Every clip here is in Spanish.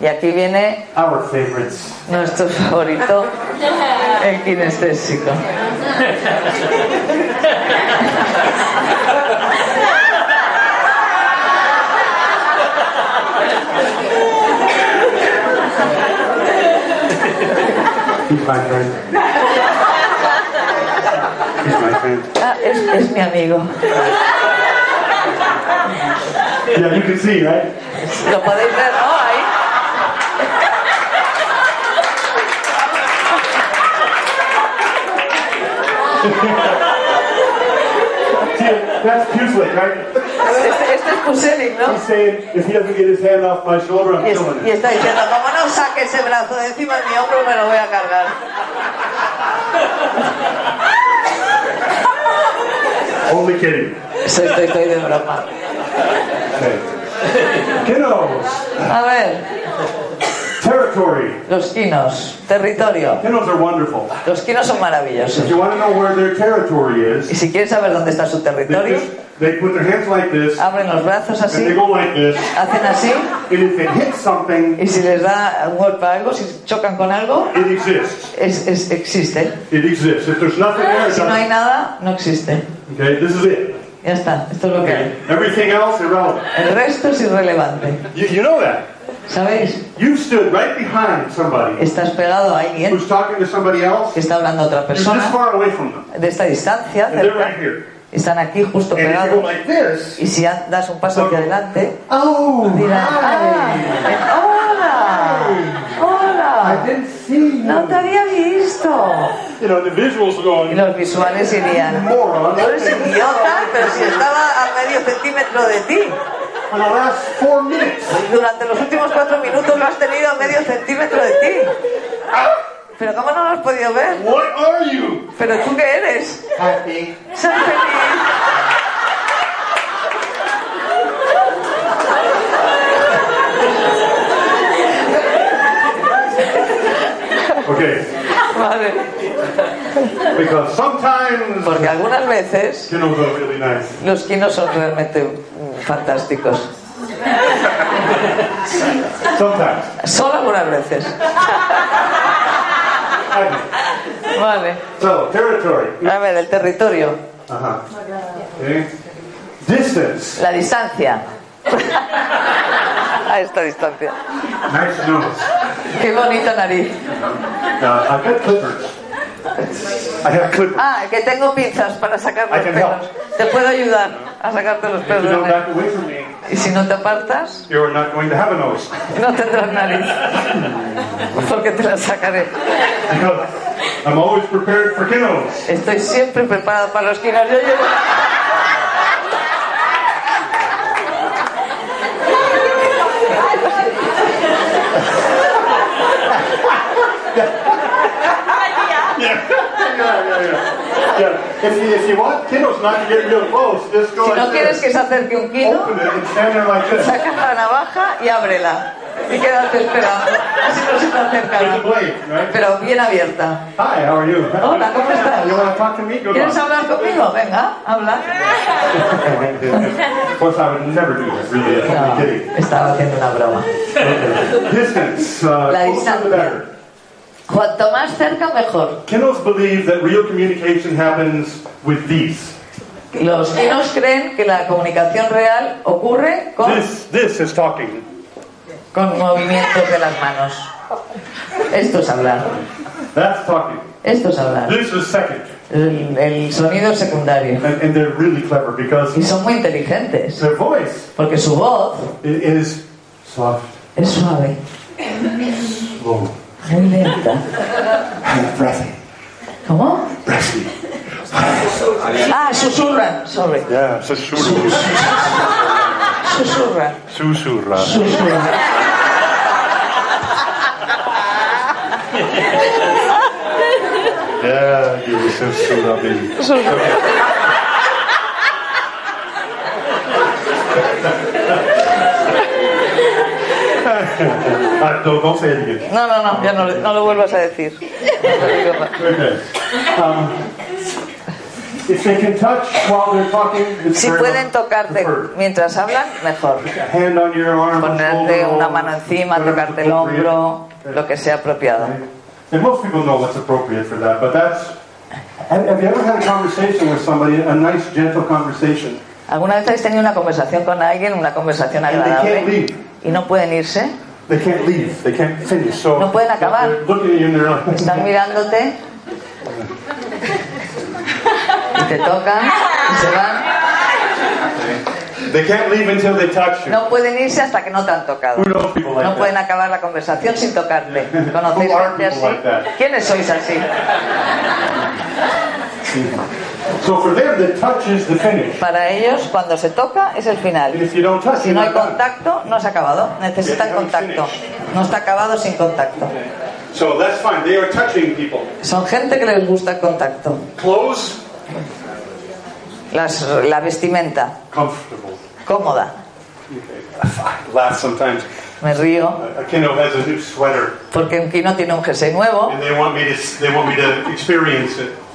Y aquí viene our favorites. nuestro favorito, el kinestésico. He's my friend. He's my friend. Ah, es, es mi amigo. Yeah, you can see, right? Lo podéis ver, ¿no? Ahí. That's Puslik, right? Este, este es Puselic, ¿no? He's saying if he doesn't get his hand off my shoulder, I'm Y, es- killing y him. está diciendo, como no saque ese brazo de encima de mi hombro, me lo voy a cargar. Only kidding. Estoy, estoy de broma. Okay. Kiddos, A ver, territory. los quinos, territorio. Kiddos are wonderful. Los quinos son If maravillosos. you want to know where their territory Y is, si quieres saber dónde está su they, territorio, just, they put their hands like this, abren los brazos and they así, go like this. hacen así, And if it hits something, y si les da un golpe a algo, si chocan con algo, it exists. es, es- existe. It exists. If there's nothing there, Si no hay nada, no existe. Okay, this is it. Ya está, esto es lo que hay. Everything else irrelevant. El resto es irrelevante. You, you know that. ¿Sabéis? You stood right behind somebody Estás pegado a alguien who's talking to somebody else. que está hablando a otra You're this persona far away from them, de esta distancia, and they're cerca, right here. están aquí justo And if you go pegados. like this, Y si das un paso hacia adelante, oh, dirán, ah, hola, I hola, didn't see you. no te había visto. You know, the visuals Y going. los visuales irían, Moron. no eres idiota, pero si estaba a medio centímetro de ti. For the last four minutes. Durante los últimos cuatro minutos lo has tenido a medio centímetro de ti. Pero ¿cómo no lo has podido ver? What are you? ¿Pero tú qué eres? Happy. Ser feliz. Okay, Vale. because sometimes Porque algunas veces you know are really nice. los quinos son realmente fantásticos. Sometimes. Solo algunas veces. Vale. So territory. A ver, el territorio. Huh. Okay. Distance. La distancia. A esta distancia. Nice nose. Qué bonita nariz. Uh, I've got clippers. I have clippers. Ah, que tengo pinzas para sacar los pelos. Te puedo ayudar a sacarte los pelos. me, Y si no te apartas, you are not going to have a nose. no tendrás nariz. Porque te la sacaré. I'm always prepared for kiddos. Estoy siempre preparada para los. Yo llevo... Yeah, yeah, yeah. yeah. If, you, if you want kiddos not to get real close, just go Si no quieres que se acerque un this. saca la navaja y ábrela. Y quédate esperando. Así no se te acercará. Pero bien abierta. Hi, how are you? Hola, ¿cómo estás? You want to talk to me? Good ¿Quieres hablar conmigo? Venga, habla. of course, I would never do that, really. I'm No, only kidding. estaba haciendo una broma. Distance. Uh, La distancia. Cuanto más cerca, mejor. Kiddos believe that real communication happens with these. Los chinos creen que la comunicación real ocurre con, This, this is talking. con movimientos de las manos. Esto es hablar. That's talking. Esto es hablar. This is second. El, el sonido secundario. And, and they're really clever because Y son muy inteligentes. their voice Porque su voz is soft, es suave, slow, muy lenta. and breathy. ¿Cómo? Breathy. Ah, susurran, sorry. Yeah, susurra. Susurran. Susurra. Susurran. Yeah, you susurra, baby. Ah, no, don't say it again. No, no, no, ya no, no lo vuelvas a decir. Um, if they can touch while they're talking, it's Si pueden tocarte mientras hablan, mejor. Ponerte una mano encima, tocarte el hombro, lo que sea apropiado. And most people know what's appropriate for that, but that's. Have have you ever had a conversation with somebody, a nice, gentle conversation, ¿Alguna vez habéis tenido una conversación con alguien, una conversación agradable, y no pueden irse? They can't leave. They can't finish. So No pueden acabar. looking at you and they're like, Están mirándote y te tocan y se van. They can't leave until they touch you. No pueden irse hasta que no te han tocado. Like No that? pueden acabar la conversación sin tocarte. ¿Conocéis gente people like así? ¿Quiénes sois así? So for them, the touch is the finish. Para ellos, cuando se toca, es el final. Si no hay contacto, no se ha acabado. Necesitan contacto. No está acabado sin contacto. So that's fine. They are touching people. Son gente que les gusta el contacto. Clothes, Las- la vestimenta, comfortable. cómoda. Me río A kiddo has a new sweater, porque un kino tiene un jersey nuevo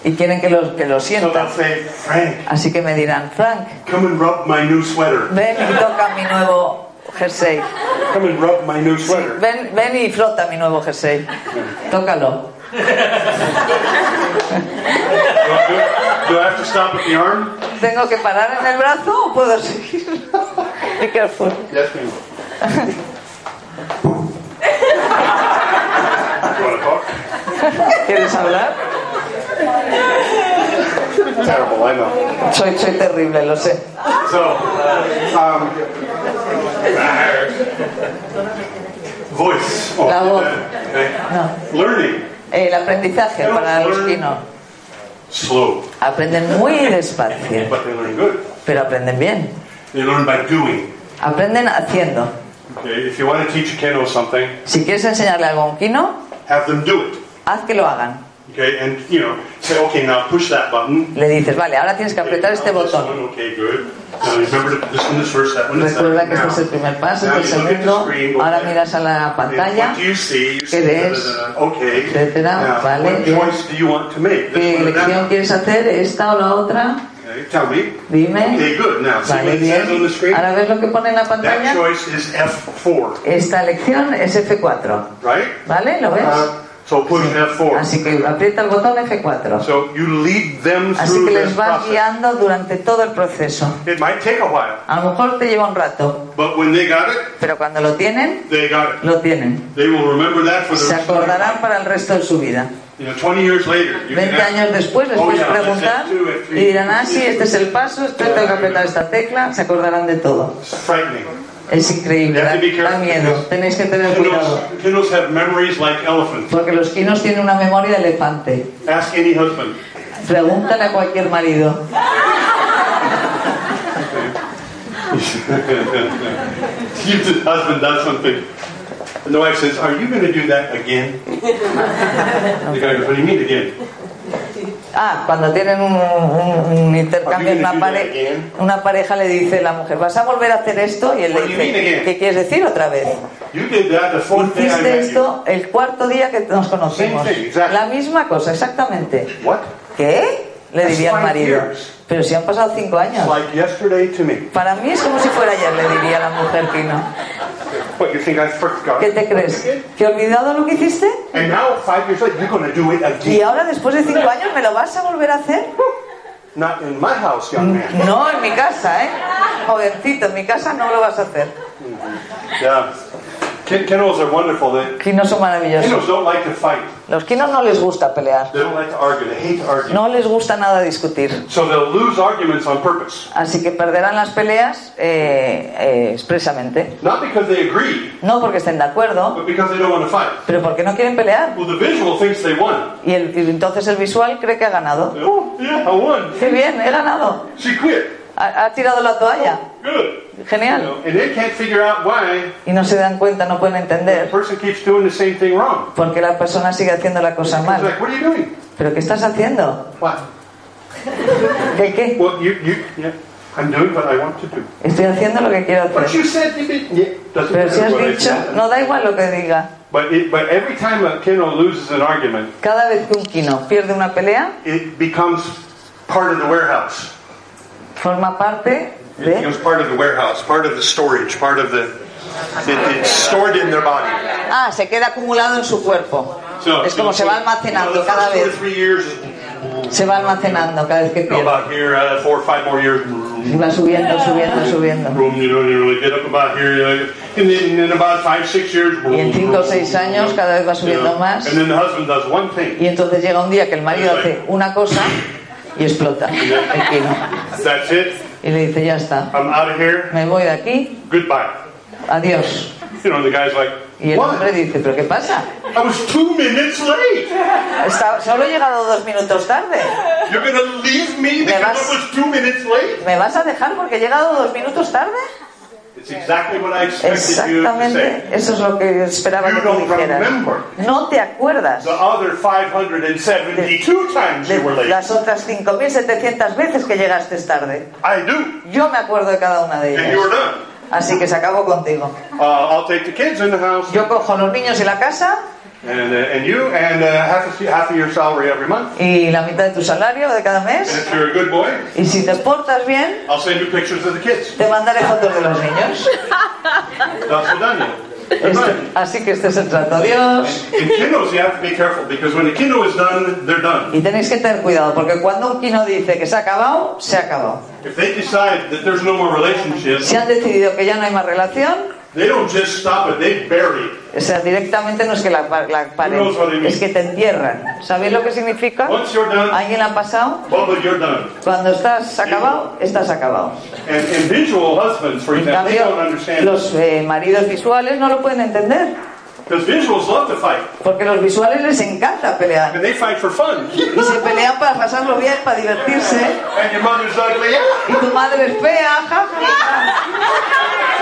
y quieren que lo, que lo So they'll sientan. say, Frank, Así que me dirán, Frank, come and rub my new sweater. ven y toca mi nuevo jersey. Come and rub my new sweater. Ven, ven y frota mi nuevo jersey. Tócalo. Do, do- do I have to stop at the arm? ¿Tengo que parar en el brazo o puedo seguir? Be careful. Yes, ma'am. ¿Quieres hablar? Terrible, I know. Soy, soy terrible, lo sé. So, um, voice. Oh, La voz. okay. No. Learning. El aprendizaje para los quinos. Slow, Aprenden muy despacio, but they learn good. pero aprenden bien. They learn by doing. Aprenden haciendo. Okay, if you want to teach a kiddo something, Si quieres enseñarle algo a un quino, have them do it. haz que lo hagan. Okay, and you know, say, okay, now push that button. Le dices, vale, ahora tienes que Okay, apretar este botón. one, Okay, good. Now remember that this one is first, that one is Recuerda que este es el primer paso, este es el segundo. Ahora miras a la pantalla. What do you see? You ¿Qué ves? Etcétera, vale, ¿Qué elección quieres hacer? ¿Esta o la otra? Dime. Vale, bien. screen? Ahora ves lo que pone en la pantalla. choice is F4, Esta elección es F4. right? ¿Vale? ¿Lo ves? So push F4. Así que aprieta el botón F4. So you lead them Así que les vas process. guiando durante todo el proceso. It might take a while, A lo mejor te lleva un rato, but when they got it, pero cuando lo tienen, they got it. lo tienen. They will remember that for the Se rest of their acordarán para el resto de su vida. You know, 20 years later, you can 20 ask años después les "Oh, puedes yeah, preguntar y three." dirán, ah, sí, este es el paso, esto tengo que apretar esta tecla, se acordarán de todo. It's frightening. Es increíble, da, miedo, tenéis que tener cuidado. Porque los quinos tienen una memoria de elefante. Ask any husband. Pregúntale a cualquier marido. if the husband does something, and the wife says, "Are you going to do that again?" the guy goes, "What do you mean again?" Ah, cuando tienen un, un- un intercambio en una, pare- una pareja le dice la mujer, ¿vas a volver a hacer esto? Y él le dice? ¿qué quieres decir otra vez? Hiciste esto el cuarto día que nos conocimos. La misma cosa, exactamente. ¿Qué? Le diría al marido. Pero si han pasado cinco años. Para mí es como si fuera ayer, le diría la mujer Pino. What you think I forgot? ¿Qué te crees? ¿Que he olvidado lo que hiciste? And now, five years later, you're going to do it Y again. ahora, después de cinco años, ¿me lo vas a volver a hacer? Not in my house, young man. No, en mi casa, ¿eh? Jovencito, en mi casa no lo vas a hacer. Yeah. Kinos are wonderful. They, Quinos son maravillosos. Don't like to fight. Los quinos no les gusta pelear. They don't like to argue. They hate to argue. No les gusta nada discutir. So they'll lose arguments on purpose. Así que perderán las peleas eh, eh, expresamente. Not because they agree, No porque estén de acuerdo, but because they don't want to fight. pero porque no quieren pelear. Well, the visual thinks they won. Y, el- y entonces el visual cree que ha ganado. Oh, yeah, I won. ¡Qué bien! ¡He ganado! She quit. Ha, ha tirado la toalla. Good. Genial. know, and they can't figure out why Y no se dan cuenta, no pueden the entender person keeps doing the same thing wrong. porque la persona sigue haciendo la cosa mal. like, what are you doing? ¿Pero qué estás haciendo? ¿Qué qué? Well, you, you, yeah, I'm doing what I want to do. Estoy haciendo lo que quiero But hacer. Pero si has dicho, no da igual lo que diga. But, it, but every time a kiddo loses an argument, Cada vez que un quino pierde una pelea, it becomes part of the warehouse. forma parte It becomes part of the warehouse, part of the storage, part of the. It, it's stored in their body. Ah, se queda acumulado en su cuerpo. So, Es como so- se va so, you know, almacenando cada vez. years, Se va almacenando cada vez que pierde. about here, uh, four or five more years. Y va subiendo, subiendo, subiendo. Y en cinco o seis años cada vez va subiendo más. And then the husband does one thing. Y entonces llega un día que el marido hace una cosa y explota el quino. Y le dice, ya está, I'm out of here. me voy de aquí, Goodbye. adiós. You know, the guy's like, Y el hombre dice, ¿pero qué pasa? I was two minutes late. Está- solo he llegado dos minutos tarde. You're to leave me because vas- I was two minutes late? ¿Me vas a dejar porque he llegado dos minutos tarde? Exactamente, eso es lo que esperaba You que tú dijeras. No te acuerdas The other 572 times de you were late. las otras 5.700 veces que llegaste tarde. I do. Yo me acuerdo de cada una de ellas. Así que se acabó contigo. Uh, I'll take the kids in the house Yo cojo a los niños y la casa and, uh, and you and uh, half, of, half of your salary every month. y la mitad de tu salario de cada And mes. if you're a good boy, Y si te portas bien, I'll send you pictures of the kids. te mandaré fotos de los niños. Este- así que este es el trato. Adiós. In kiddos, you have to be careful because when the kiddo is done, they're done. Y tenéis que tener cuidado, porque cuando un kino dice que se ha acabado, se ha acabado. If they decide that there's no more relationship, Si han decidido que ya no hay más relación, they don't just stop it, they bury it. O sea, directamente no es que la, la paren, es que te entierran. ¿Sabéis lo que significa? ¿Alguien ha pasado? Cuando estás acabado, estás acabado. En cambio, understand los eh, maridos visuales no lo pueden entender, porque los visuales les encanta pelear. and they fight for fun. Y se pelean para pasarlo bien, para divertirse. And your mother's ugly, Y tu madre es fea, ja.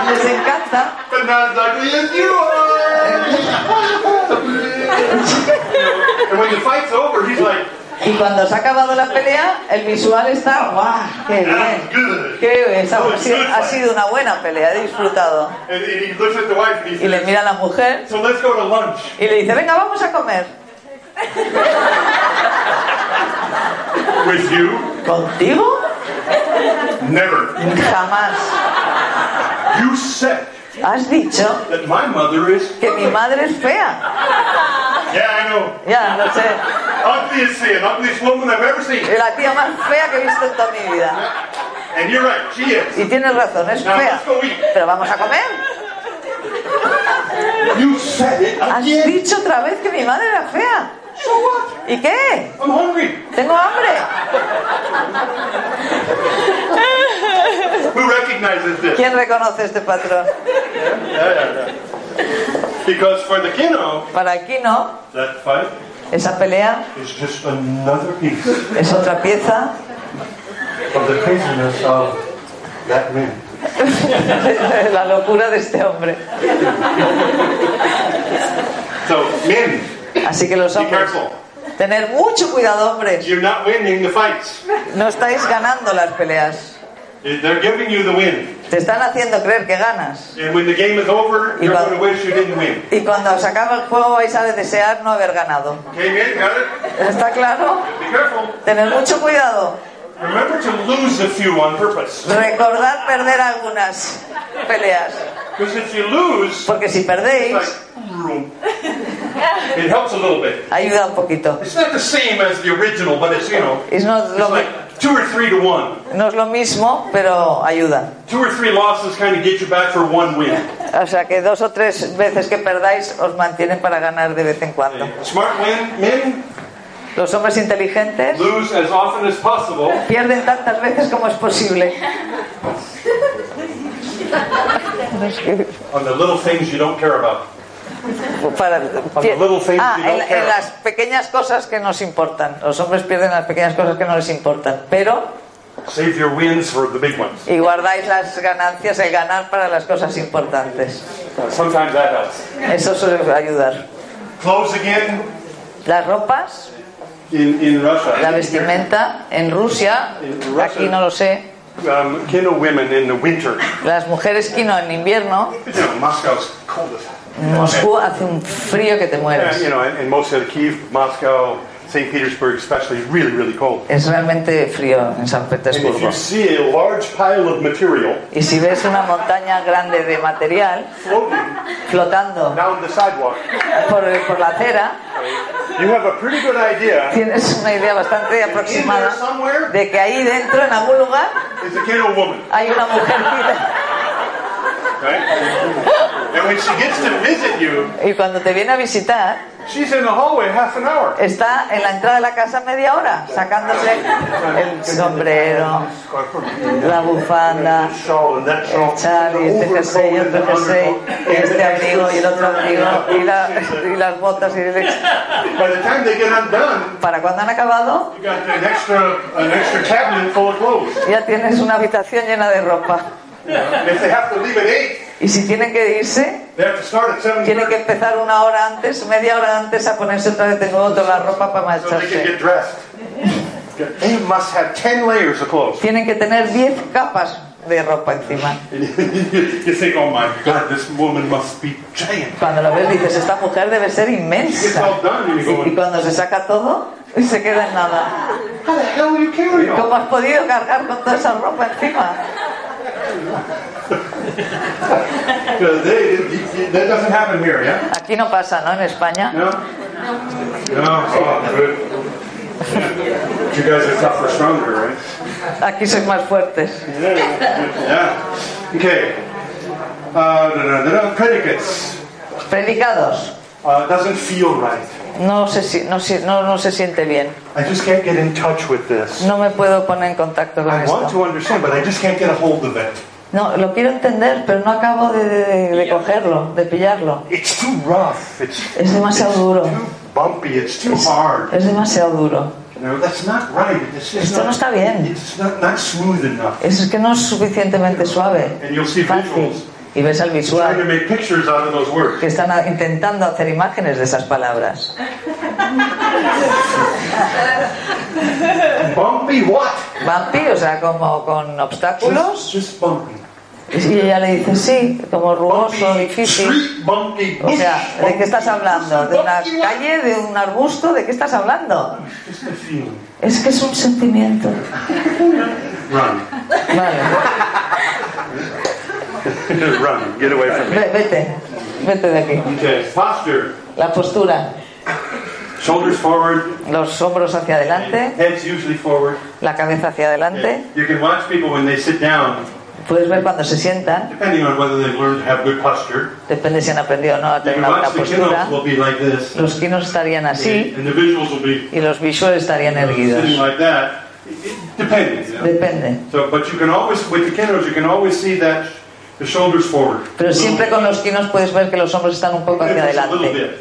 Les encanta. but not as ugly as you are. Y cuando se ha acabado la pelea, el visual está, ¡guau! ¡Qué "That was bien! good." ¡Qué bien! Ha sido, ha sido una buena pelea, he disfrutado. Y le mira a la mujer "So let's go to lunch." y le dice, venga, vamos a comer. With you? ¿Contigo? Never. Jamás. Has dicho that my mother is. que mi madre es fea. Yeah, I know. Ya, no sé. Ugliest ugliest woman I've ever seen. La tía más fea que he visto en toda mi vida. And you're right, she is. Y tienes razón, es Now fea. Pero vamos a comer. You said it Has dicho otra vez que mi madre era fea. So what? ¿Y qué? I'm hungry. Tengo hambre. Who recognizes this? ¿Quién reconoce este patrón? Yeah, yeah, yeah. Because for the kiddo, Para aquí no. that fight Esa pelea is just another piece es otra pieza of the craziness of that man. la locura de este hombre. So, men, Así que los hombres, tener mucho cuidado, hombres. You're not winning the fights. No estáis ganando las peleas. They're giving you the win. Te están haciendo creer que ganas. And when the game is over, you're going to wish you didn't win. Y cuando se acaba el juego vais a desear no haber ganado. Okay, men, got it? ¿Está claro? Be careful. Tener mucho cuidado. Remember to lose a few on purpose. Recordad perder algunas peleas. Because if you lose, Porque si perdéis, like. it helps a little bit. ayuda un poquito. It's not the same as the original, but it's, you know, it's lo, like, two or three to one. No es lo mismo, pero ayuda. Two or three losses kind of get you back for one win. O sea que dos o tres veces que perdáis os mantienen para ganar de vez en cuando. Smart win, men Los hombres inteligentes lose as often as possible pierden tantas veces como es posible. on the little things you don't care about. Para- ah, en, en las pequeñas cosas que nos importan. Los hombres pierden las pequeñas cosas que no les importan. Pero Save your wins for the big ones. y guardáis las ganancias, el ganar para las cosas importantes. Sometimes that helps. Eso suele ayudar. Clothes again Las ropas, in, in la Russia. vestimenta, en Rusia, aquí no lo sé, Um, women in the winter. las mujeres kino en invierno, You know, Moscow's cold as en Moscú hace un frío que te mueres. St. Petersburg, especially, really, really cold. Es realmente frío en San And if Petersburgo. you see a large pile of material Y si ves una montaña grande de material floating flotando down the sidewalk, por, por la acera, you have a pretty good idea. tienes una idea bastante aproximada de que ahí dentro, en algún lugar, is a woman, hay una mujercita. right? And when she gets to visit you, Y cuando te viene a visitar, she's in the hallway half an hour. está en la entrada de la casa media hora, sacándose el sombrero, la bufanda, el chal y este jersey y otro jersey, y este abrigo y el otro abrigo, y, la- y las botas y el ex- By the time they get undone, Para cuando han acabado, you got an extra, an extra cabinet full of clothes. ya tienes una habitación llena de ropa. Y si tienen que irse, tienen que empezar una hora antes, media hora antes a ponerse otra vez de nuevo toda la ropa para marcharse. Tienen que tener 10 capas de ropa encima. oh my God, this woman must be giant. Cuando lo ves dices, esta mujer debe ser inmensa. Y cuando se saca todo, se queda en nada. ¿Cómo has podido cargar con toda esa ropa encima? Aquí no pasa, ¿no? En España. No? Oh, good. You guys are tougher, stronger, right? Aquí sois más fuertes. Yeah. Okay. Uh. Predicados. Uh, doesn't feel right. No se, si- no, si- no, no se siente bien. I just can't get in touch with this. No me puedo poner en contacto con I want esto. to understand, but I just can't get a hold of it. No, lo quiero entender, pero no acabo de, de- de cogerlo, de pillarlo. It's too rough. It's Es demasiado duro. too bumpy. It's too hard. Es demasiado duro. You know, that's not right. It's Esto no not, está bien. It's not, not smooth enough. Es que no es suficientemente suave. And you'll see Fácil. visuals Y ves al visual que están intentando hacer imágenes de esas palabras. Bumpy what? Vampi, o sea, como con obstáculos. Just, just bumpy. Y ella le dice, sí, como rugoso, Bumpy difícil. bumpy O sea, ¿de qué estás bumpy hablando? ¿De una bumpy calle, de un arbusto? ¿De qué estás hablando? Es que es un sentimiento. Run. Vale, Run. Get away from me. ve- vete, vete de aquí. Okay. Posture. La postura, Shoulders forward. los hombros hacia adelante, Heads usually forward. la cabeza hacia adelante. You can watch people when they sit down, Puedes ver cuando se sientan, depending on whether they've learned to have good posture. depende si han aprendido o no a tener una buena postura. will be like this. Los quinos estarían así And the visuals will be y los visuales estarían sitting erguidos. like that. It- it- Depending. you know. Depende. So, but you can always, with the kiddos, you can always see that the shoulders forward. Pero siempre con los quinos puedes ver que los hombros están un poco hacia adelante.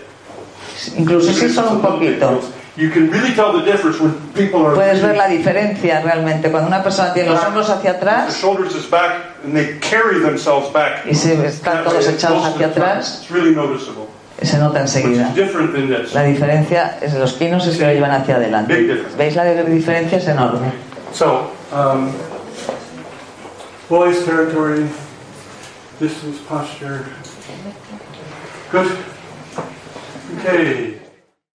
Incluso si son un poquito. You can really tell the difference when people are. Puedes ver la diferencia realmente. Cuando una persona tiene los hombros hacia atrás shoulders is back and they carry themselves back. y se están todos echados hacia atrás, It's really noticeable. se nota enseguida. La diferencia es los quinos es que lo llevan hacia adelante. ¿Veis la diferencia? Es enorme. So, um, boys territory, distance posture. Good. Okay.